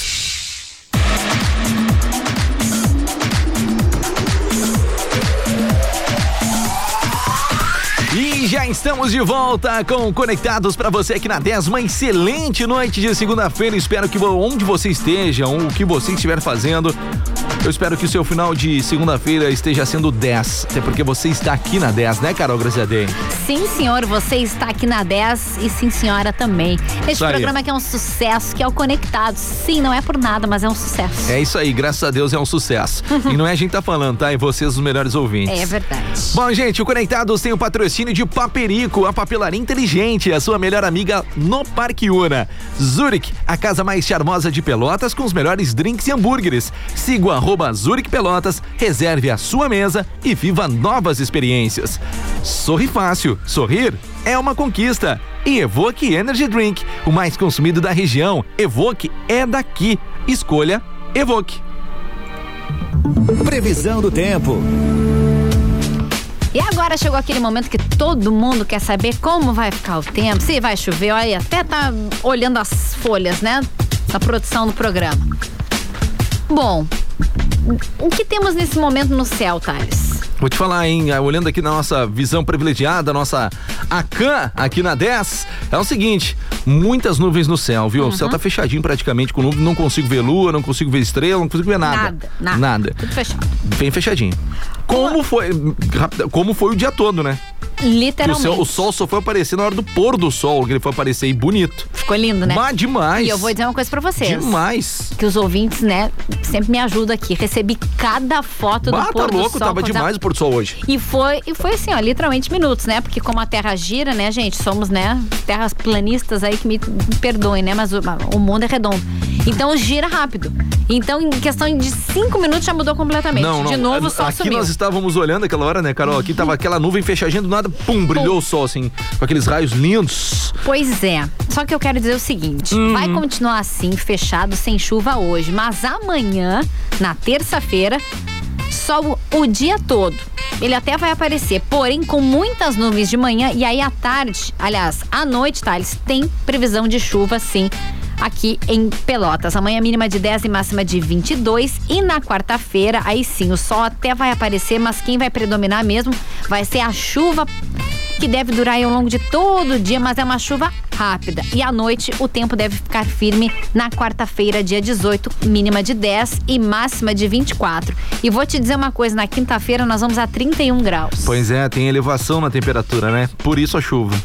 Já estamos de volta com Conectados para você aqui na 10. Uma excelente noite de segunda-feira. Espero que onde você esteja, o que você estiver fazendo, eu espero que o seu final de segunda-feira esteja sendo 10. Até porque você está aqui na 10, né, Carol Graziadei? Sim, senhor, você está aqui na 10 e sim, senhora também. Este programa que é um sucesso, que é o Conectados. Sim, não é por nada, mas é um sucesso. É isso aí, graças a Deus é um sucesso. e não é a gente tá falando, tá? É vocês os melhores ouvintes. É verdade. Bom, gente, o Conectados tem o patrocínio de Paperico, a papelaria inteligente, a sua melhor amiga no Parque Una. Zurich, a casa mais charmosa de Pelotas com os melhores drinks e hambúrgueres. Siga arroba Zurich Pelotas, reserve a sua mesa e viva novas experiências. Sorri fácil, sorrir é uma conquista. E Evoque Energy Drink, o mais consumido da região. Evoque é daqui. Escolha Evoque. Previsão do tempo. E agora chegou aquele momento que todo mundo quer saber como vai ficar o tempo, se vai chover, olha, até tá olhando as folhas, né? Da produção do programa. Bom, o que temos nesse momento no céu, Thales? Vou te falar, hein? ah, Olhando aqui na nossa visão privilegiada, nossa ACAN aqui na 10, é o seguinte: muitas nuvens no céu, viu? O céu tá fechadinho praticamente com nuvem, não consigo ver lua, não consigo ver estrela, não consigo ver nada. Nada, nada. Tudo fechado. Bem fechadinho. Como foi, como foi o dia todo, né? Que o, Literalmente. céu- o sol só foi aparecer na hora do pôr do sol, que ele foi aparecer e bonito. Ficou lindo, né? Mas demais. E eu vou dizer uma coisa pra vocês. Demais. Que os ouvintes, né, sempre me ajudam aqui. Recebi cada foto Bah, do pôr tá do louco, sol. tava demais o pôr do sol hoje. E foi, e foi assim, ó, literalmente minutos, né? Porque como a Terra gira, né, gente? Somos, né, terras planistas aí que me, perdoem, né? Mas o, o mundo é redondo. Então gira rápido. Então, em questão de cinco minutos já mudou completamente. Não, não. De novo, sol Aqui sumiu. nós estávamos olhando aquela hora, né, Carol? Aqui tava aquela nuvem fechadinha do nada, pum, brilhou o sol, assim, com aqueles raios lindos. Pois é. Só que eu quero dizer o seguinte: Uhum. vai continuar assim, fechado, sem chuva hoje. Mas amanhã, na terça-feira, sol o dia todo. Ele até vai aparecer, porém com muitas nuvens de manhã e aí à tarde, aliás, à noite, Thales, tem previsão de chuva sim. Aqui em Pelotas. Amanhã mínima de 10 e máxima de 22. E na quarta-feira, aí sim, o sol até vai aparecer, mas quem vai predominar mesmo vai ser a chuva que deve durar ao longo de todo o dia, mas é uma chuva rápida. E à noite o tempo deve ficar firme na quarta-feira, dia 18, mínima de 10 e máxima de 24. E vou te dizer uma coisa, na quinta-feira nós vamos a 31 graus. Pois é, tem elevação na temperatura, né? Por isso a chuva.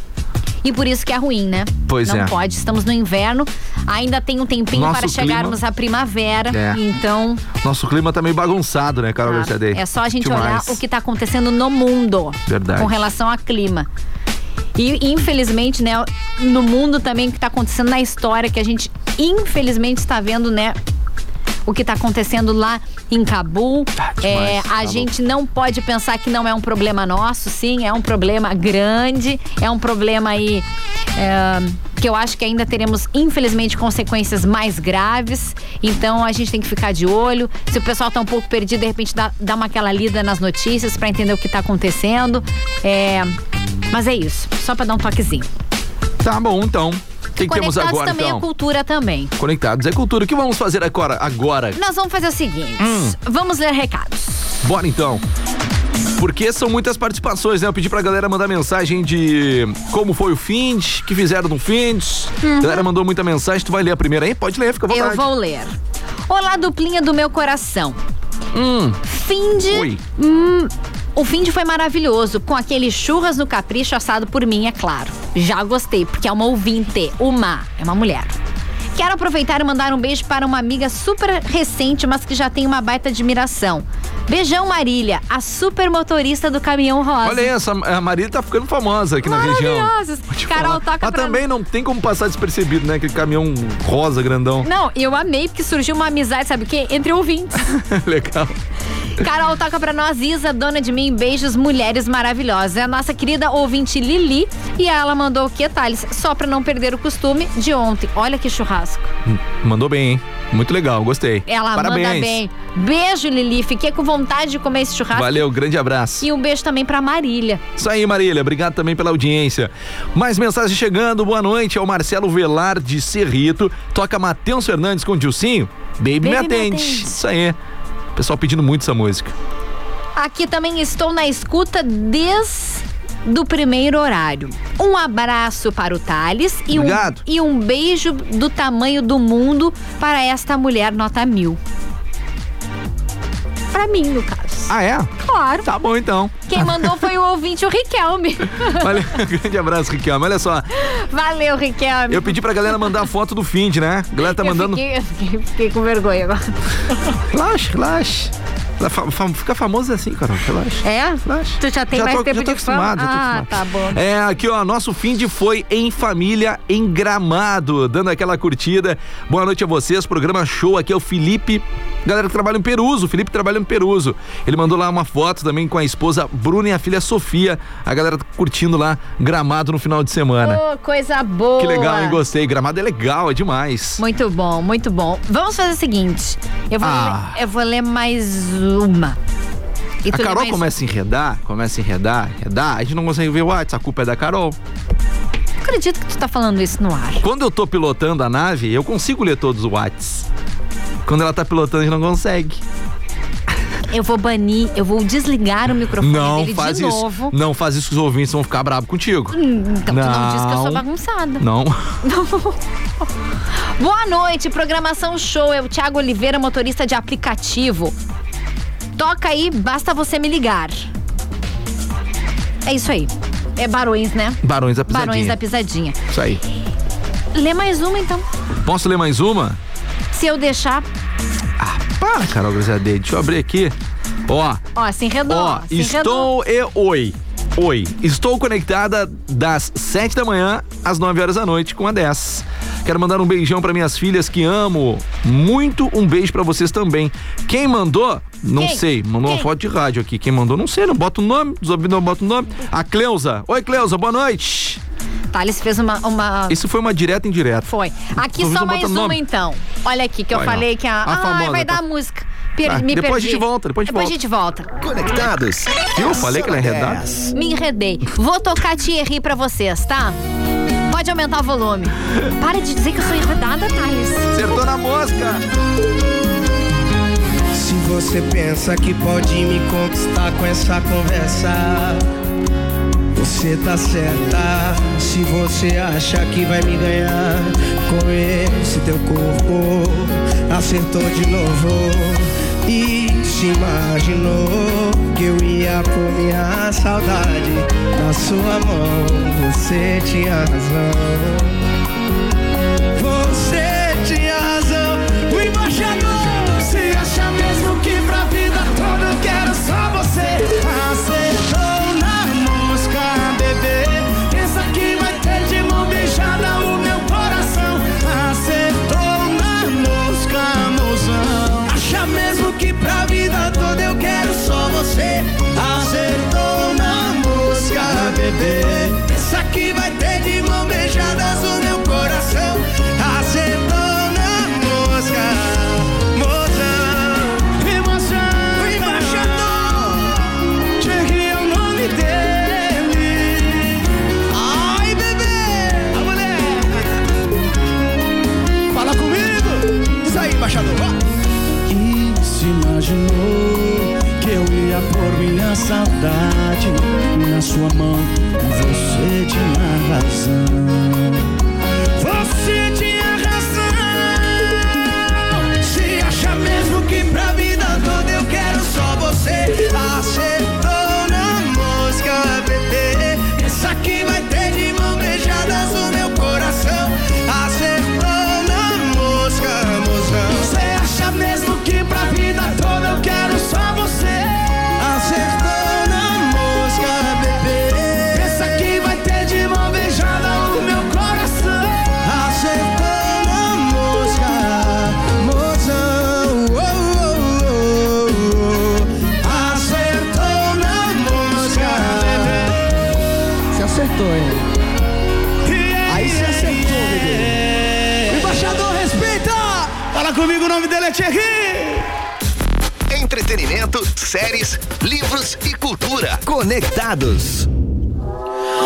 E por isso que é ruim, né? Pois Não é. pode, estamos no inverno, ainda tem um tempinho Nosso para chegarmos à primavera, É. então Nosso clima tá meio bagunçado, né, Carol tá, é só a gente Demais. olhar o que está acontecendo no mundo Verdade. com relação ao clima. E infelizmente, né, no mundo também o que está acontecendo na história que a gente infelizmente está vendo, né, o que está acontecendo lá em Cabul. é, tá a gente não pode pensar que não é um problema nosso, sim, é um problema grande, é um problema aí é, que eu acho que ainda teremos, infelizmente, consequências mais graves. Então a gente tem que ficar de olho. Se o pessoal tá um pouco perdido, de repente dá, dá uma aquela lida nas notícias para entender o que tá acontecendo. É, mas é isso, só para dar um toquezinho. Tá bom, então. Que, que temos Conectados agora, também então? é cultura também. Conectados é cultura. O que vamos fazer agora? Agora? Nós vamos fazer o seguinte: Hum. vamos ler recados. Bora então. Porque são muitas participações, né? Eu pedi pra galera mandar mensagem de como foi o fim, que fizeram no fim. A galera mandou muita mensagem, tu vai ler a primeira aí? Pode ler, fica à vontade. Eu vou ler. Olá, duplinha do meu coração. Hum. Finde. Oi. Hum, o finde foi maravilhoso, com aquele churras no capricho assado por mim, é claro. Já gostei, porque é uma ouvinte, uma, é uma mulher. Quero aproveitar e mandar um beijo para uma amiga super recente, mas que já tem uma baita admiração. Beijão, Marília, a super motorista do caminhão rosa. Olha aí, essa, a Marília tá ficando famosa aqui na região. Te Carol, toca Mas também não tem como passar despercebido, né? Aquele caminhão rosa, grandão. Não, eu amei porque surgiu uma amizade, sabe o quê? Entre ouvintes. <laughs> Legal. Carol toca pra nós, Isa, dona de mim, beijos, mulheres maravilhosas. É a nossa querida ouvinte Lili e ela mandou o que, Thales? Só pra não perder o costume de ontem. Olha que churrasco. Mandou bem, hein? Muito legal, gostei. Ela Parabéns. manda bem. Beijo, Lili. Fiquei com vontade de comer esse churrasco. Valeu, grande abraço. E um beijo também pra Marília. Isso aí, Marília. Obrigado também pela audiência. Mais mensagem chegando. Boa noite. É o Marcelo Velar de Cerrito. Toca Matheus Fernandes com o Dilcinho. Baby, me Baby, me atende. atende. Isso aí. Pessoal pedindo muito essa música. Aqui também estou na escuta desde do primeiro horário. Um abraço para o Thales e um, Obrigado. e um beijo do tamanho do mundo para esta mulher nota mil. Pra mim, no caso. Ah, é? Claro. Tá bom, então. Quem mandou foi o ouvinte, o Riquelme. <laughs> Valeu, grande abraço, Riquelme. Olha só, Valeu, Riquelme. eu pedi pra galera mandar a foto do Find, né? A galera tá Eu mandando. Fiquei, eu fiquei, fiquei com vergonha agora. Relaxa, relaxa. Fa- Fica famoso assim, Carol. Relaxa. É? Relaxa. Tu já tem Já mais tô- tempo já tô de fama? acostumado, já tô Ah, acostumado. tá bom. É, aqui ó, nosso fim de foi em família em Gramado, dando aquela curtida. Boa noite a vocês, programa show, aqui é o Felipe, galera que trabalha em Peruso, o Felipe trabalha em Peruso. Ele mandou lá uma foto também com a esposa Bruna e a filha Sofia, a galera curtindo lá Gramado no final de semana. Ô, coisa boa. Que legal, hein? Gostei. Gramado é legal, é demais. Muito bom, muito bom. Vamos fazer o seguinte: eu vou, Ah. ler, eu vou ler mais uma. E A Carol mais começa a enredar, começa a enredar, enredar, a gente não consegue ver o WhatsApp, a culpa é da Carol. Não acredito que tu tá falando isso no ar. Quando eu tô pilotando a nave, eu consigo ler todos os Whats. Quando ela tá pilotando, a gente não consegue. Eu vou banir, eu vou desligar o microfone Não dele faz de isso. novo. Não faz isso que os ouvintes vão ficar bravos contigo. Hum, Então tu não diz que eu sou Não. bagunçada. Não. <laughs> Boa noite, programação show. É o Thiago Oliveira, motorista de aplicativo. Toca aí, basta você me ligar. É isso aí. É Barões, né? Barões da Pisadinha. Barões da Pisadinha. Isso aí. Lê mais uma então. Posso ler mais uma? Se eu deixar. Pá, Carol Grazadei, deixa eu abrir aqui. Ó, Ó, se enredou. ó, se enredou. estou e oi. Oi, estou conectada das 7 da manhã às 9 horas da noite com a 10. Quero mandar um beijão para minhas filhas que amo muito. Um beijo para vocês também. Quem mandou? Não Quem? sei. Mandou uma Quem? foto de rádio aqui. Quem mandou? Não sei, não bota o nome. Os ouvintes não botam o nome. A Cleusa. Oi, Cleusa, boa noite. Thales fez uma. uma... Isso foi uma direta e indireta. Foi. Aqui só mais uma nome. então. Olha aqui que eu Vai, falei não. que a. A ah, famosa, vai tá. dar música. Per- Tá, me depois a perdi. gente volta, depois a gente Depois volta. a gente volta. Conectados. Viu? Falei que ela é enredada. Me enredei. Vou tocar Thierry pra vocês, tá? Pode aumentar o volume. Para de dizer que eu sou enredada, Thales. Acertou na mosca. Se você pensa que pode me conquistar com essa conversa, você tá certa. Se você acha que vai me ganhar com esse teu corpo, acertou de novo. E se imaginou que eu ia por minha saudade na sua mão. Você tinha razão. Imaginou que eu ia pôr minha saudade na sua mão? Você tinha razão. Nome dele é Thierry. Entretenimento, séries, livros e cultura. Conectados.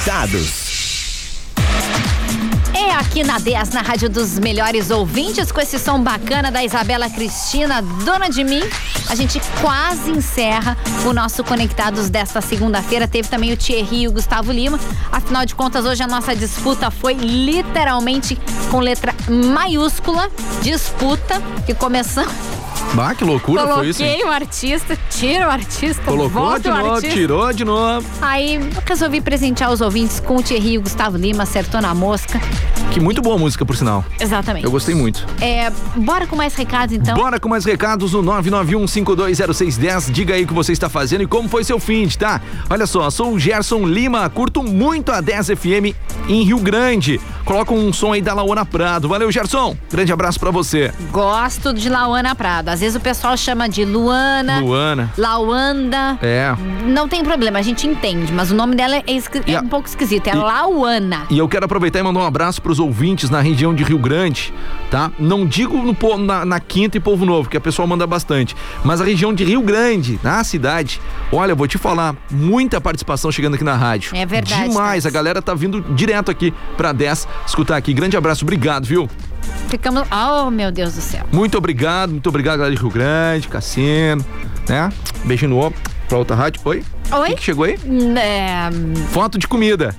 Conectados. É aqui na 10, na Rádio dos Melhores Ouvintes, com esse som bacana da Isabela Cristina, dona de mim. A gente quase encerra o nosso Conectados desta segunda-feira. Teve também o Thierry e o Gustavo Lima. Afinal de contas, hoje a nossa disputa foi literalmente com letra maiúscula. Disputa que começamos. Bah, que loucura foi isso. Coloquei o artista, tira o artista, Colocou volta de o novo, artista. tirou de novo. Aí resolvi presentear os ouvintes com o Thierry e o Gustavo Lima, acertou na mosca. Que muito boa música, por sinal. Exatamente. Eu gostei muito. É, bora com mais recados então. Bora com mais recados no 991520610. Diga aí o que você está fazendo e como foi seu fim, de, tá? Olha só, sou o Gerson Lima, curto muito a 10 FM em Rio Grande. Coloca um som aí da Laona Prado. Valeu, Gerson. Grande abraço pra você. Gosto de Lauana Prado. Às vezes o pessoal chama de Luana, Luana. Lauanda. É. Não tem problema, a gente entende, mas o nome dela é, esqui- é a- um pouco esquisito. É e- Lauana. E eu quero aproveitar e mandar um abraço pros ouvintes na região de Rio Grande, tá? Não digo no, na, na Quinta e Povo Novo, que a pessoa manda bastante, mas a região de Rio Grande, na cidade. Olha, vou te falar, muita participação chegando aqui na rádio. É verdade, Demais, a galera tá vindo direto aqui pra 10 escutar aqui. Grande abraço, obrigado, viu? Ficamos. Oh, meu Deus do céu. Muito obrigado, muito obrigado, galera de Rio Grande, Cassino, né? Beijinho no ombro pra outra rádio. Oi? Oi? Que, que chegou aí? É, Foto de comida.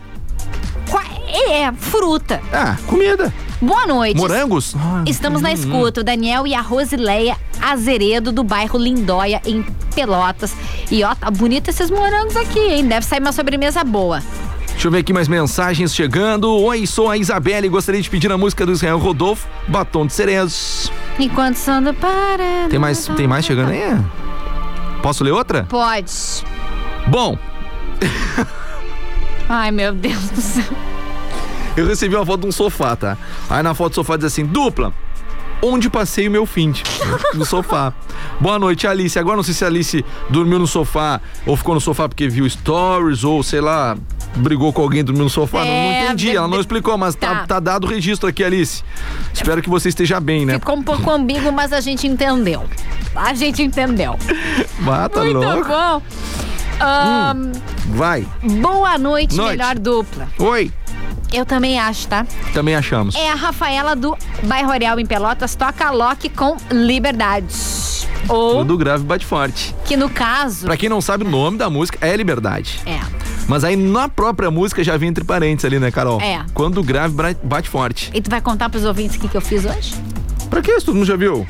Qua- é, fruta. Ah, comida. Boa noite. Morangos? Ah, Estamos na escuta, o Daniel e a Rosileia Azeredo, do bairro Lindóia, em Pelotas. E ó, tá bonito esses morangos aqui, hein? Deve sair uma sobremesa boa. Deixa eu ver aqui mais mensagens chegando. Oi, sou a Isabelle e gostaria de pedir a música do Israel Rodolfo, Batom de Cerezos. Enquanto o sono para. Tem mais, tem mais chegando aí? Posso ler outra? Pode. Bom, Ai, meu Deus do céu. Eu recebi uma foto de um sofá, tá? Aí na foto do sofá diz assim, dupla, onde passei o meu fim <laughs> no sofá. Boa noite, Alice. Agora não sei se a Alice dormiu no sofá ou ficou no sofá porque viu stories ou sei lá, brigou com alguém e dormiu no sofá. Não- não, É, entendi, ela não explicou, mas tá. Tá. Tá, dado o registro aqui, Alice. Espero que você esteja bem, né? Ficou um pouco ambíguo, mas a gente entendeu. A gente entendeu. <laughs> Ah, tá Muito louco. bom. Ahn, Vai. Boa noite, Noite. melhor dupla. Oi. Eu também acho, tá? Também achamos. É a Rafaela do Bairro Real em Pelotas, toca Loki com Liberdade. Ou, Tudo grave bate forte. que no caso. Pra quem não sabe, o nome da música é Liberdade. É. Mas aí na própria música já vem entre parênteses ali, né, Carol? É. Quando o grave bate forte. E tu vai contar pros ouvintes o que, que eu fiz hoje? Pra que isso? Todo mundo já viu?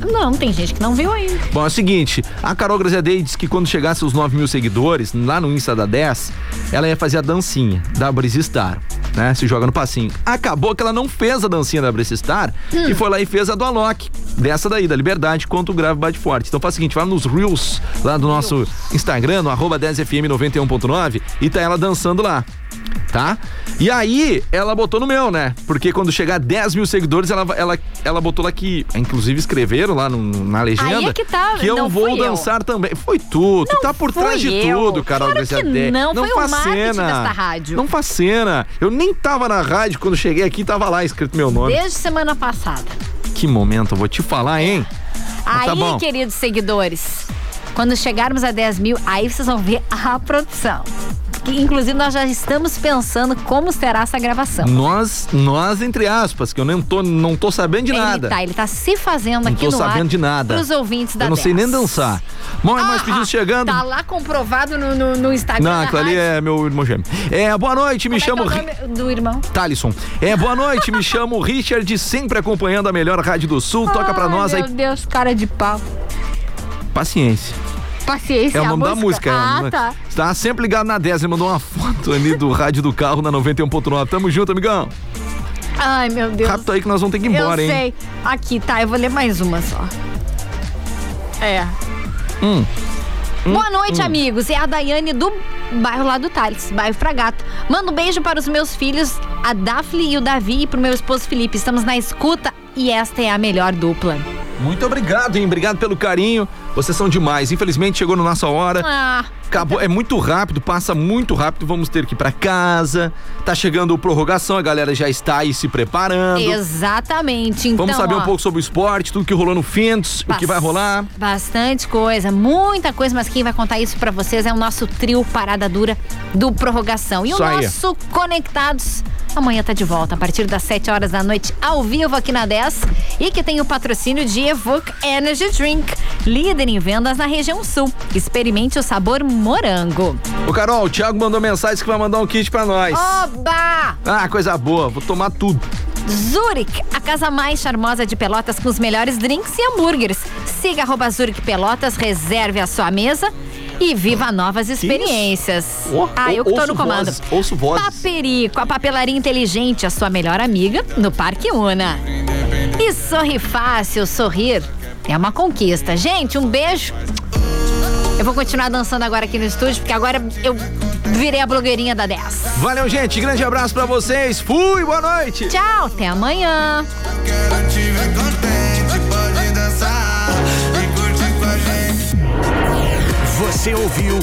Não, tem gente que não viu ainda. Bom, é o seguinte, a Carol Graziadei disse que quando chegasse os 9 mil seguidores, lá no Insta da 10, ela ia fazer a dancinha da Breeze Star, né? Se joga no passinho. Acabou que ela não fez a dancinha da Breeze Star Hum. e foi lá e fez a do Alok, dessa daí, da Liberdade, quanto o grave bate forte. Então faz o seguinte, vai nos Reels, lá do nosso Instagram, no arroba 10fm91.9 e tá ela dançando lá. Tá? E aí, ela botou no meu, né? Porque quando chegar a 10 mil seguidores, ela, ela, ela botou lá que. Inclusive escreveram lá no- na legenda. Aí é que tá, eu não vou fui eu. dançar também. Foi tu, tu tá por trás de eu. tudo, Carol Claro que Graziadei. não, foi o faz marketing cena. desta rádio. Não faz cena. Eu nem tava na rádio quando cheguei aqui, tava lá escrito meu nome. Desde semana passada. Que momento, eu vou te falar, hein? Mas Aí, tá bom. queridos seguidores, quando chegarmos a 10 mil, aí vocês vão ver a produção. Que, inclusive, nós já estamos pensando como será essa gravação. Nós, nós, entre aspas, que eu nem tô, não tô sabendo de nada. Ele tá, ele tá se fazendo Não aqui tô no ar sabendo de nada. pros ouvintes da Eu não sei 10. nem dançar. Bom, mais pedidos chegando. Tá lá comprovado no, no, no Instagram Não, aquilo ali é meu irmão gêmeo. É, boa noite, me chamo. Como é Ri- que é o nome do irmão? Thalisson. É, boa noite, me chamo Richard, sempre acompanhando a melhor rádio do Sul. <laughs> Toca pra Ai, nós aí. Meu Deus, cara de pau. Paciência. Paciência, É o nome da música. Ah, é, tá. Tá sempre ligado na 10. Ele mandou uma foto ali do rádio do carro na 91.9. Tamo junto, amigão. Ai, meu Deus. Rápido aí que nós vamos ter que ir embora, eu hein? sei. Aqui, tá, eu vou ler mais uma só. É. Hum. Boa noite, hum. amigos. É a Daiane do bairro lá do Thales, bairro Fragata. Manda um beijo para os meus filhos, a Daphne e o Davi, e pro meu esposo Felipe. Estamos na escuta e esta é a melhor dupla. Muito obrigado, hein? Obrigado pelo carinho. Vocês são demais. Infelizmente chegou na nossa hora. Ah, Acabou, é muito rápido, passa muito rápido. Vamos ter que ir pra casa. Tá chegando o prorrogação, a galera já está aí se preparando. exatamente. Então, Vamos saber ó, um pouco sobre o esporte, tudo que rolou no Fins, o que vai rolar. Bastante coisa, muita coisa, mas quem vai contar isso pra vocês é o nosso trio Parada Dura do Prorrogação. E Isso o aí. nosso Conectados amanhã tá de volta a partir das 7 horas da noite ao vivo aqui na 10 e que tem o patrocínio de Evoque Energy Drink, líder em vendas na região sul. Experimente o sabor morango. Ô Carol, o Thiago mandou mensagem que vai mandar um kit pra nós. Oba! Ah, coisa boa, vou tomar tudo. Zurich, a casa mais charmosa de Pelotas com os melhores drinks e hambúrgueres. Siga arroba Zurich Pelotas, reserve a sua mesa e viva novas experiências. Oh, ah, eu que tô no comando. vozes, ouço vozes. Paperico, a papelaria inteligente, a sua melhor amiga no Parque Una. E sorri fácil, sorrir é uma conquista. Gente, um beijo. Eu vou continuar dançando agora aqui no estúdio, porque agora eu virei a blogueirinha da 10. Valeu, gente. Grande abraço pra vocês. Fui, boa noite. Tchau, até amanhã. Você ouviu